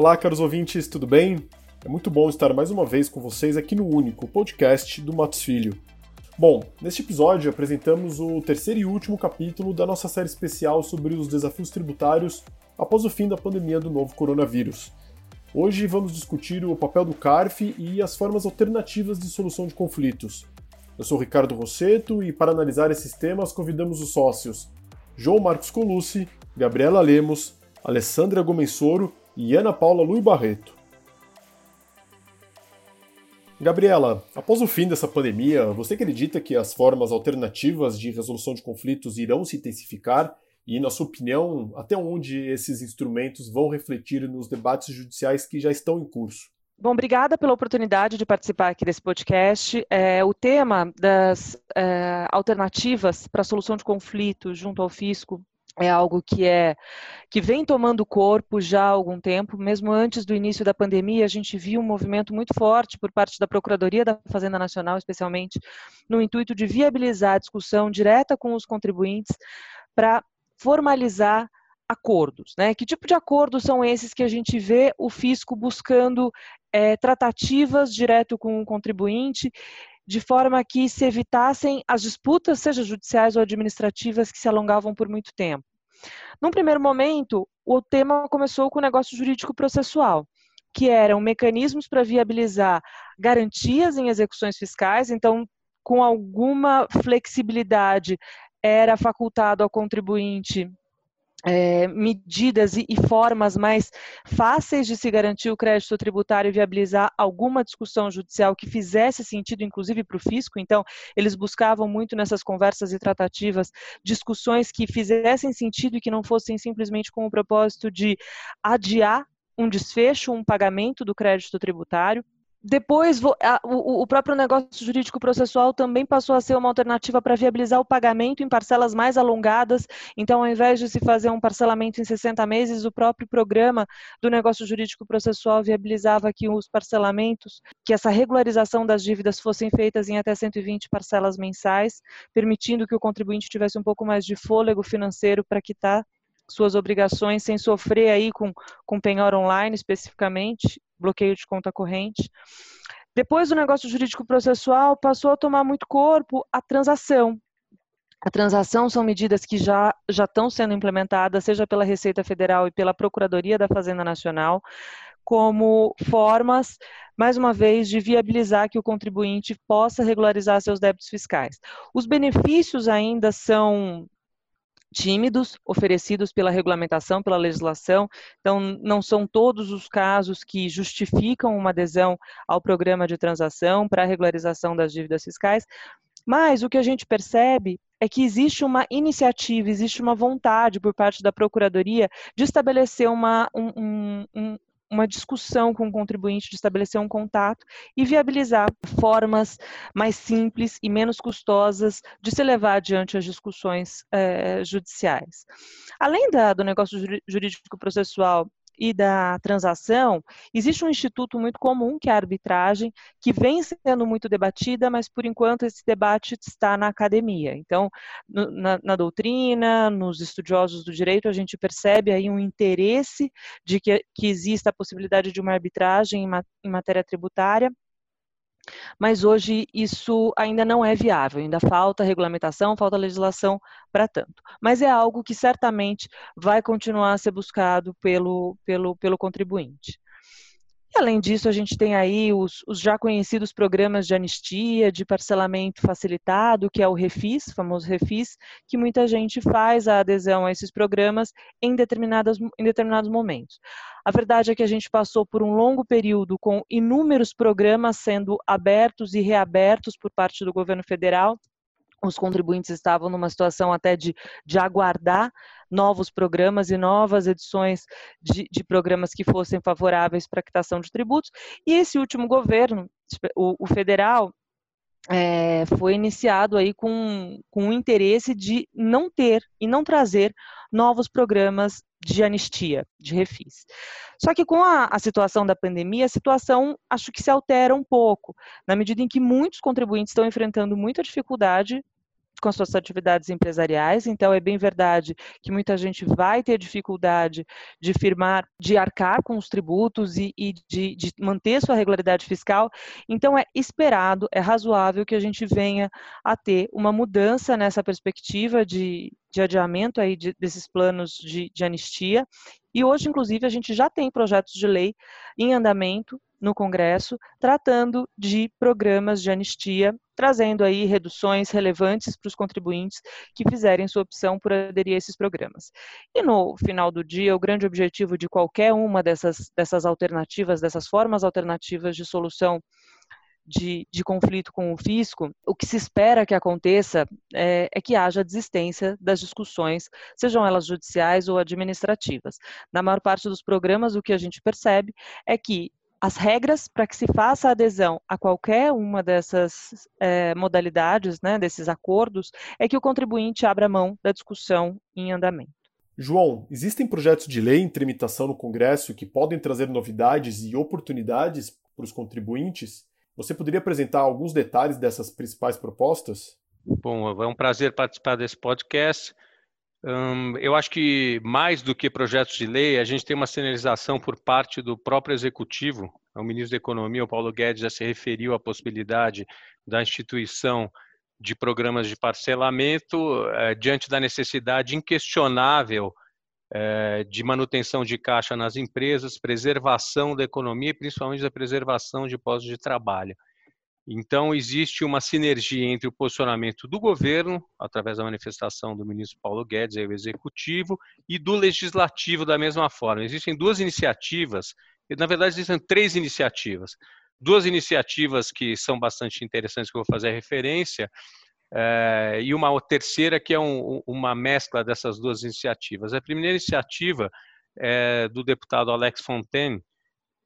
Olá, caros ouvintes, tudo bem? É muito bom estar mais uma vez com vocês aqui no Único, podcast do Matos Filho. Bom, neste episódio apresentamos o terceiro e último capítulo da nossa série especial sobre os desafios tributários após o fim da pandemia do novo coronavírus. Hoje vamos discutir o papel do CARF e as formas alternativas de solução de conflitos. Eu sou Ricardo Rosseto e para analisar esses temas convidamos os sócios João Marcos Colucci, Gabriela Lemos, Alessandra Gomensoro e Ana Paula Lui Barreto. Gabriela, após o fim dessa pandemia, você acredita que as formas alternativas de resolução de conflitos irão se intensificar? E, na sua opinião, até onde esses instrumentos vão refletir nos debates judiciais que já estão em curso? Bom, obrigada pela oportunidade de participar aqui desse podcast. É, o tema das é, alternativas para a solução de conflitos junto ao fisco é algo que é que vem tomando corpo já há algum tempo, mesmo antes do início da pandemia, a gente viu um movimento muito forte por parte da Procuradoria da Fazenda Nacional, especialmente no intuito de viabilizar a discussão direta com os contribuintes para formalizar acordos, né? Que tipo de acordos são esses que a gente vê o fisco buscando é, tratativas direto com o contribuinte de forma que se evitassem as disputas, seja judiciais ou administrativas, que se alongavam por muito tempo. Num primeiro momento, o tema começou com o negócio jurídico processual, que eram mecanismos para viabilizar garantias em execuções fiscais, então, com alguma flexibilidade, era facultado ao contribuinte é, medidas e, e, formas mais fáceis de se garantir o crédito tributário e viabilizar alguma discussão judicial que fizesse sentido, inclusive para o fisco. Então, eles buscavam muito nessas conversas e tratativas discussões que fizessem sentido e que não fossem simplesmente com o propósito de adiar um desfecho, um pagamento do crédito tributário. Depois, o próprio negócio jurídico processual também passou a ser uma alternativa para viabilizar o pagamento em parcelas mais alongadas. Então, ao invés de se fazer um parcelamento em 60 meses, o próprio programa do negócio jurídico processual viabilizava que os parcelamentos, que essa regularização das dívidas fossem feitas em até 120 parcelas mensais, permitindo que o contribuinte tivesse um pouco mais de fôlego financeiro para quitar suas obrigações sem sofrer aí com, com penhora online especificamente, bloqueio de conta corrente. Depois do negócio jurídico processual, passou a tomar muito corpo a transação. A transação são medidas que já, já estão sendo implementadas, seja pela Receita Federal e pela Procuradoria da Fazenda Nacional, como formas, mais uma vez, de viabilizar que o contribuinte possa regularizar seus débitos fiscais. Os benefícios ainda são tímidos oferecidos pela regulamentação, pela legislação. Então, não são todos os casos que justificam uma adesão ao programa de transação para a regularização das dívidas fiscais. Mas o que a gente percebe é que existe uma iniciativa, existe uma vontade por parte da Procuradoria de estabelecer uma, um, um, uma discussão com o contribuinte, de estabelecer um contato e viabilizar formas mais simples e menos custosas de se levar adiante as discussões é, judiciais. Além da, do negócio jurídico processual e da transação, existe um instituto muito comum, que é a arbitragem, que vem sendo muito debatida, mas por enquanto esse debate está na academia. Então, no, na, na, doutrina, nos estudiosos do direito, a gente percebe aí um interesse de que, que exista a possibilidade de uma arbitragem em, em matéria tributária, mas hoje isso ainda não é viável, ainda falta regulamentação, falta legislação para tanto. Mas é algo que certamente vai continuar a ser buscado pelo, pelo, pelo contribuinte. E, além disso, a gente tem aí os, os, já conhecidos programas de anistia, de parcelamento facilitado, que é o Refis, famoso Refis, que muita gente faz a adesão a esses programas em, determinadas, em determinados momentos. A verdade é que a gente passou por um longo período com inúmeros programas sendo abertos e reabertos por parte do governo federal, os contribuintes estavam numa situação até de, de aguardar novos programas e novas edições de, de programas que fossem favoráveis para a quitação de tributos. E esse último governo, o, o federal, é, foi iniciado aí com, com o interesse de não ter e não trazer novos programas de anistia, de refis. Só que com a, a, situação da pandemia, a situação acho que se altera um pouco, na medida em que muitos contribuintes estão enfrentando muita dificuldade com as suas atividades empresariais. Então, é bem verdade que muita gente vai ter dificuldade de firmar, de arcar com os tributos e, e de, de manter sua regularidade fiscal. Então, é esperado, é razoável que a gente venha a ter uma mudança nessa perspectiva de, de adiamento aí de, desses planos de, de anistia. E hoje, inclusive, a gente já tem projetos de lei em andamento no Congresso, tratando de programas de anistia, trazendo aí reduções relevantes para os contribuintes que fizerem sua opção por aderir a esses programas. E no final do dia, o grande objetivo de qualquer uma dessas, dessas alternativas, dessas formas alternativas de solução de, de, conflito com o fisco, o que se espera que aconteça é, é, que haja desistência das discussões, sejam elas judiciais ou administrativas. Na maior parte dos programas, o que a gente percebe é que as regras para que se faça adesão a qualquer uma dessas é, modalidades, né, desses acordos, é que o contribuinte abra mão da discussão em andamento. João, existem projetos de lei em tramitação no Congresso que podem trazer novidades e oportunidades para os contribuintes? Você poderia apresentar alguns detalhes dessas principais propostas? Bom, é um prazer participar desse podcast. Hum, eu acho que mais do que projetos de lei, a gente tem uma sinalização por parte do próprio executivo. O ministro da Economia, o Paulo Guedes, já se referiu à possibilidade da instituição de programas de parcelamento eh, diante da necessidade inquestionável eh, de manutenção de caixa nas empresas, preservação da economia e principalmente da preservação de postos de trabalho. Então, existe uma sinergia entre o posicionamento do governo, através da manifestação do ministro Paulo Guedes, aí o executivo, e do legislativo da mesma forma. Existem duas iniciativas, na verdade, existem três iniciativas. Duas iniciativas que são bastante interessantes, que eu vou fazer referência, é, e uma terceira que é um, uma mescla dessas duas iniciativas. A primeira iniciativa é do deputado Alex Fontaine,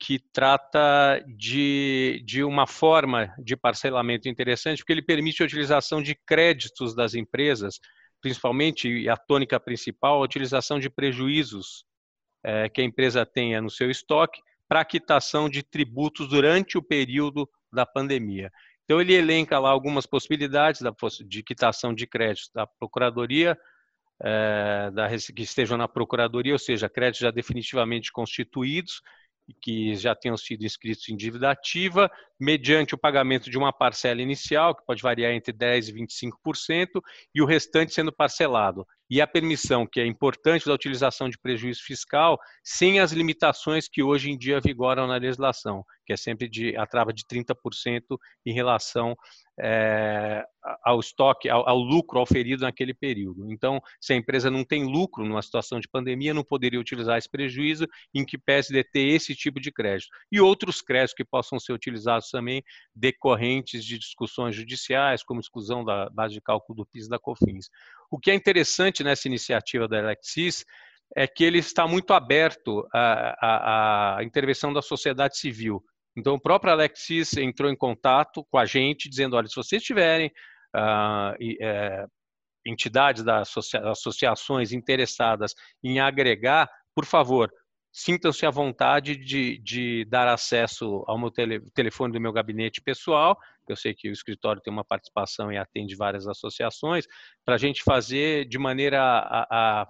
que trata de, de uma forma de parcelamento interessante, porque ele permite a utilização de créditos das empresas, principalmente, e a tônica principal, a utilização de prejuízos é, que a empresa tenha no seu estoque para quitação de tributos durante o período da pandemia. Então, ele elenca lá algumas possibilidades de quitação de créditos da Procuradoria, é, da, que estejam na Procuradoria, ou seja, créditos já definitivamente constituídos, que já tenham sido inscritos em dívida ativa, mediante o pagamento de uma parcela inicial, que pode variar entre 10% e 25%, e o restante sendo parcelado. E a permissão, que é importante, da utilização de prejuízo fiscal, sem as limitações que hoje em dia vigoram na legislação, que é sempre de, a trava de 30% em relação é, ao estoque, ao, ao, lucro auferido naquele período. Então, se a empresa não tem lucro numa situação de pandemia, não poderia utilizar esse prejuízo, em que pese de ter esse tipo de crédito. E outros créditos que possam ser utilizados também decorrentes de discussões judiciais, como exclusão da base de cálculo do PIS e da COFINS. O que é interessante nessa iniciativa da Alexis é que ele está muito aberto à, à, à intervenção da sociedade civil. Então, o próprio Alexis entrou em contato com a gente, dizendo: olha, se vocês tiverem ah, é, entidades das associa associações interessadas em agregar, por favor, sintam-se à vontade de, de, dar acesso ao meu tele, telefone do meu gabinete pessoal. Eu sei que o escritório tem uma participação e atende várias associações, para a gente fazer de maneira a, a,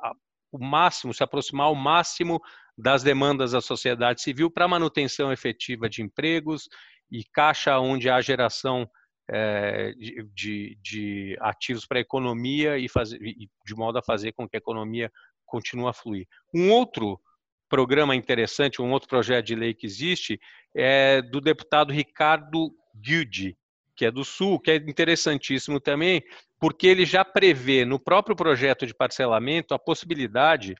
a, o máximo, se aproximar ao máximo das demandas da sociedade civil para manutenção efetiva de empregos e caixa onde há geração é, de, de, ativos para a economia e, fazer, de modo a fazer com que a economia continue a fluir. Um outro programa interessante, um outro projeto de lei que existe é do deputado Ricardo Guidi, que é do Sul, que é interessantíssimo também, porque ele já prevê no próprio projeto de parcelamento a possibilidade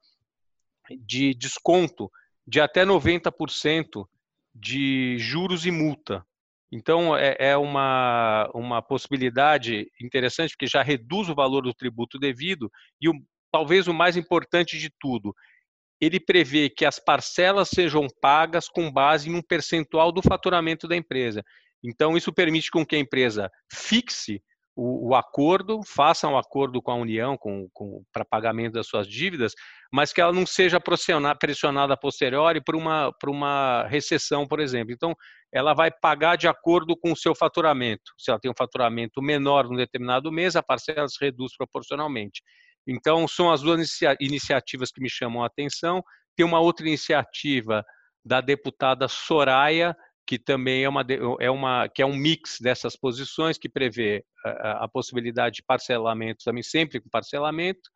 de desconto de até 90% de juros e multa. Então, é, é, uma, uma possibilidade interessante, porque já reduz o valor do tributo devido, e o, talvez o mais importante de tudo, ele prevê que as parcelas sejam pagas com base em um percentual do faturamento da empresa. Então, isso permite com que a empresa fixe o, o acordo, faça um acordo com a União com, com para pagamento das suas dívidas, mas que ela não seja pressionada, a posteriori por uma, por uma recessão, por exemplo. Então, ela vai pagar de acordo com o seu faturamento. Se ela tem um faturamento menor num determinado mês, a parcela se reduz proporcionalmente. Então, são as duas inicia iniciativas que me chamam a atenção. Tem uma outra iniciativa da deputada Soraya, que também é uma, é uma que é um mix dessas posições que prevê a, a possibilidade de parcelamento também sempre com parcelamento.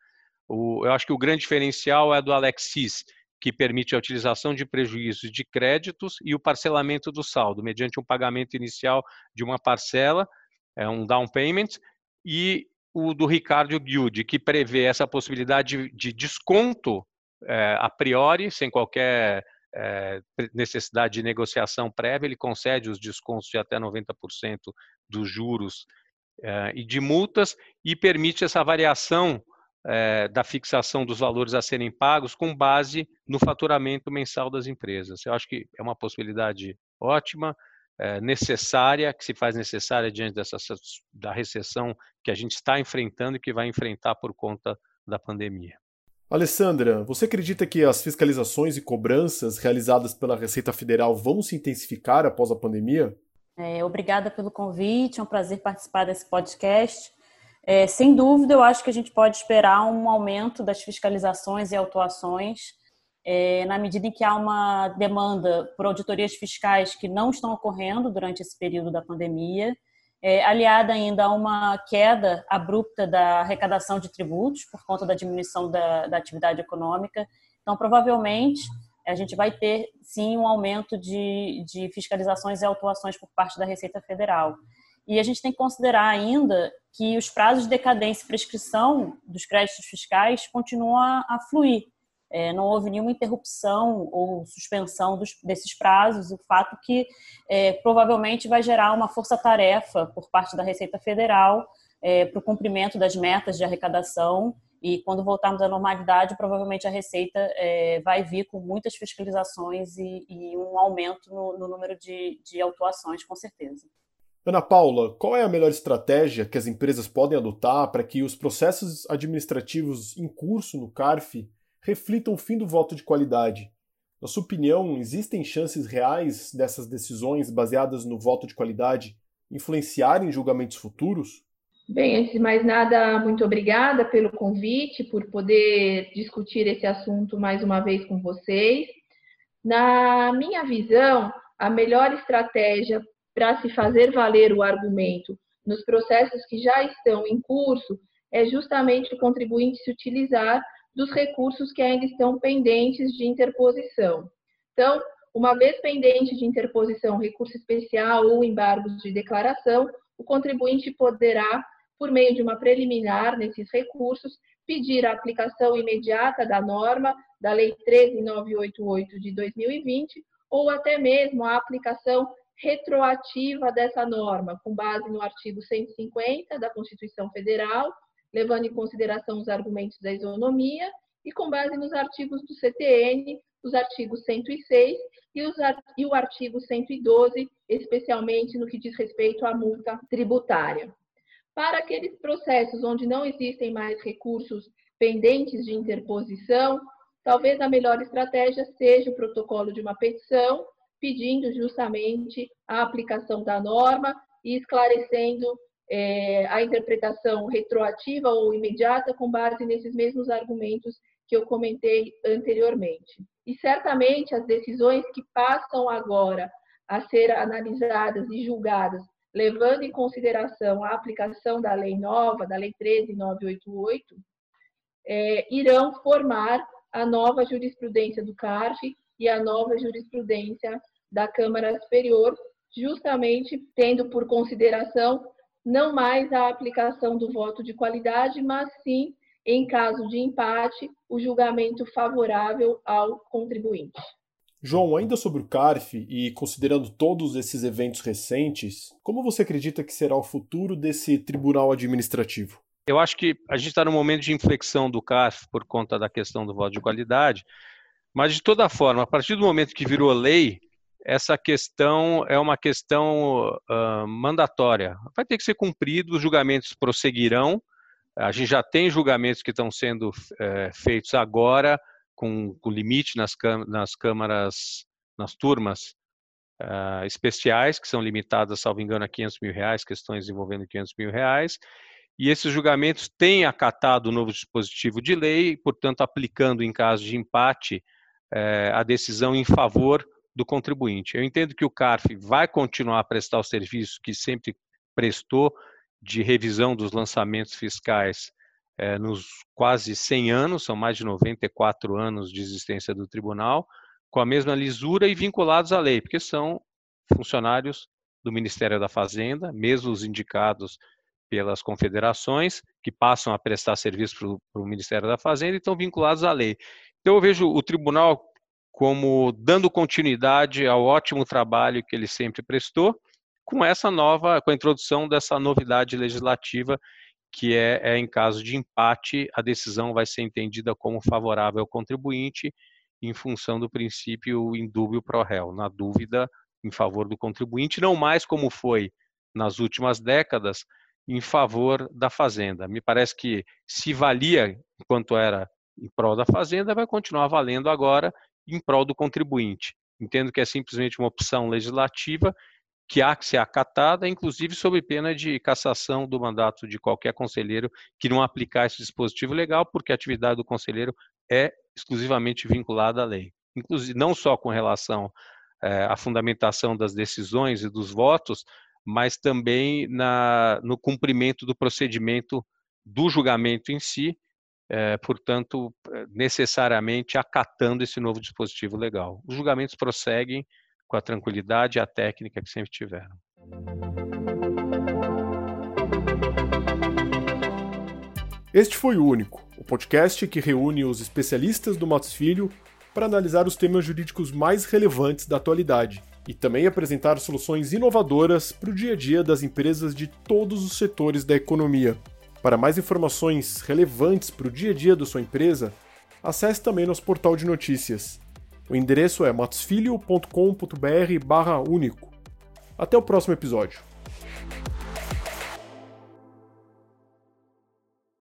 O, eu acho que o grande diferencial é do Alexis, que permite a utilização de prejuízos de créditos e o parcelamento do saldo, mediante um pagamento inicial de uma parcela, é um down payment, e o do Ricardo Guilde, que prevê essa possibilidade de, de desconto é, a priori, sem qualquer é, necessidade de negociação prévia, ele concede os descontos de até 90% dos juros é, e de multas e permite essa variação é, da fixação dos valores a serem pagos com base no faturamento mensal das empresas. Eu acho que é uma possibilidade ótima, necessária, que se faz necessária diante dessa, da recessão que a gente está enfrentando e que vai enfrentar por conta da pandemia. Alessandra, você acredita que as fiscalizações e cobranças realizadas pela Receita Federal vão se intensificar após a pandemia? É, obrigada pelo convite, é um prazer participar desse podcast. É, sem dúvida, eu acho que a gente pode esperar um aumento das fiscalizações e autuações é, na medida em que há uma demanda por auditorias fiscais que não estão ocorrendo durante esse período da pandemia é, aliada ainda a uma queda abrupta da arrecadação de tributos por conta da diminuição da, da atividade econômica. Então, provavelmente, a gente vai ter sim um aumento de, de fiscalizações e autuações por parte da Receita Federal. E a gente tem que considerar ainda que os prazos de decadência e prescrição dos créditos fiscais continuam a, fluir é, não houve nenhuma interrupção ou suspensão dos, desses prazos, o fato que é, provavelmente vai gerar uma força-tarefa por parte da Receita Federal é, para o cumprimento das metas de arrecadação e quando voltarmos à normalidade, provavelmente a Receita é, vai vir com muitas fiscalizações e, e um aumento no, no número de, de autuações, com certeza. Ana Paula, qual é a melhor estratégia que as empresas podem adotar para que os processos administrativos em curso no CARF reflitam o fim do voto de qualidade. Na sua opinião, existem chances reais dessas decisões baseadas no voto de qualidade influenciarem julgamentos futuros? Bem, antes de mais nada, muito obrigada pelo convite, por poder discutir esse assunto mais uma vez com vocês. Na minha visão, a melhor estratégia para se fazer valer o argumento nos processos que já estão em curso é justamente o contribuinte se utilizar dos recursos que ainda estão pendentes de interposição. Então, uma vez pendente de interposição recurso especial ou embargos de declaração, o contribuinte poderá, por meio de uma preliminar nesses recursos, pedir a aplicação imediata da norma da Lei 13988 de 2020 ou até mesmo a aplicação retroativa dessa norma, com base no artigo 150 da Constituição Federal levando em consideração os argumentos da isonomia e com base nos artigos do CTN, os artigos 106 e, os, e o artigo 112, especialmente no que diz respeito à multa tributária. Para aqueles processos onde não existem mais recursos pendentes de interposição, talvez a melhor estratégia seja o protocolo de uma petição, pedindo justamente a aplicação da norma e esclarecendo é, a interpretação retroativa ou imediata com base nesses mesmos argumentos que eu comentei anteriormente. E certamente as decisões que passam agora a ser analisadas e julgadas, levando em consideração a aplicação da lei nova, da lei 13988, é, irão formar a nova jurisprudência do CARF e a nova jurisprudência da Câmara Superior, justamente tendo por consideração não mais a aplicação do voto de qualidade, mas sim, em caso de empate, o julgamento favorável ao contribuinte. João, ainda sobre o CARF e considerando todos esses eventos recentes, como você acredita que será o futuro desse tribunal administrativo? Eu acho que a gente está no momento de inflexão do CARF por conta da questão do voto de qualidade, mas de toda forma, a partir do momento que virou lei, essa questão é uma questão uh, mandatória. Vai ter que ser cumprido, os julgamentos prosseguirão. A gente já tem julgamentos que estão sendo é, feitos agora, com, com limite nas, nas câmaras, nas turmas uh, especiais, que são limitadas, salvo engano, a 500 mil reais, questões envolvendo 500 mil reais. E esses julgamentos têm acatado o novo dispositivo de lei, portanto, aplicando em caso de empate uh, a decisão em favor do contribuinte. Eu entendo que o CARF vai continuar a prestar o serviço que sempre prestou de revisão dos lançamentos fiscais é, nos quase 100 anos, são mais de 94 anos de existência do tribunal, com a mesma lisura e vinculados à lei, porque são funcionários do Ministério da Fazenda, mesmo os indicados pelas confederações, que passam a prestar serviço para o Ministério da Fazenda e estão vinculados à lei. Então, eu vejo o tribunal como dando continuidade ao ótimo trabalho que ele sempre prestou, com essa nova, com a introdução dessa novidade legislativa, que é, é em caso de empate, a decisão vai ser entendida como favorável ao contribuinte em função do princípio indúbio pro réu, na dúvida em favor do contribuinte, não mais como foi nas últimas décadas em favor da fazenda. Me parece que se valia enquanto era em prol da fazenda, vai continuar valendo agora em prol do contribuinte. Entendo que é simplesmente uma opção legislativa que há que ser acatada, inclusive sob pena de cassação do mandato de qualquer conselheiro que não aplicar esse dispositivo legal, porque a atividade do conselheiro é exclusivamente vinculada à lei. Inclusive, não só com relação é, à fundamentação das decisões e dos votos, mas também na, no cumprimento do procedimento do julgamento em si, é, portanto, necessariamente acatando esse novo dispositivo legal. Os julgamentos prosseguem com a tranquilidade e a técnica que sempre tiveram. Este foi o Único, o podcast que reúne os especialistas do Matos Filho para analisar os temas jurídicos mais relevantes da atualidade e também apresentar soluções inovadoras para o dia a dia das empresas de todos os setores da economia. Para mais informações relevantes para o dia a dia da sua empresa, acesse também nosso portal de notícias. O endereço é matosfilho.com.br/único. Até o próximo episódio.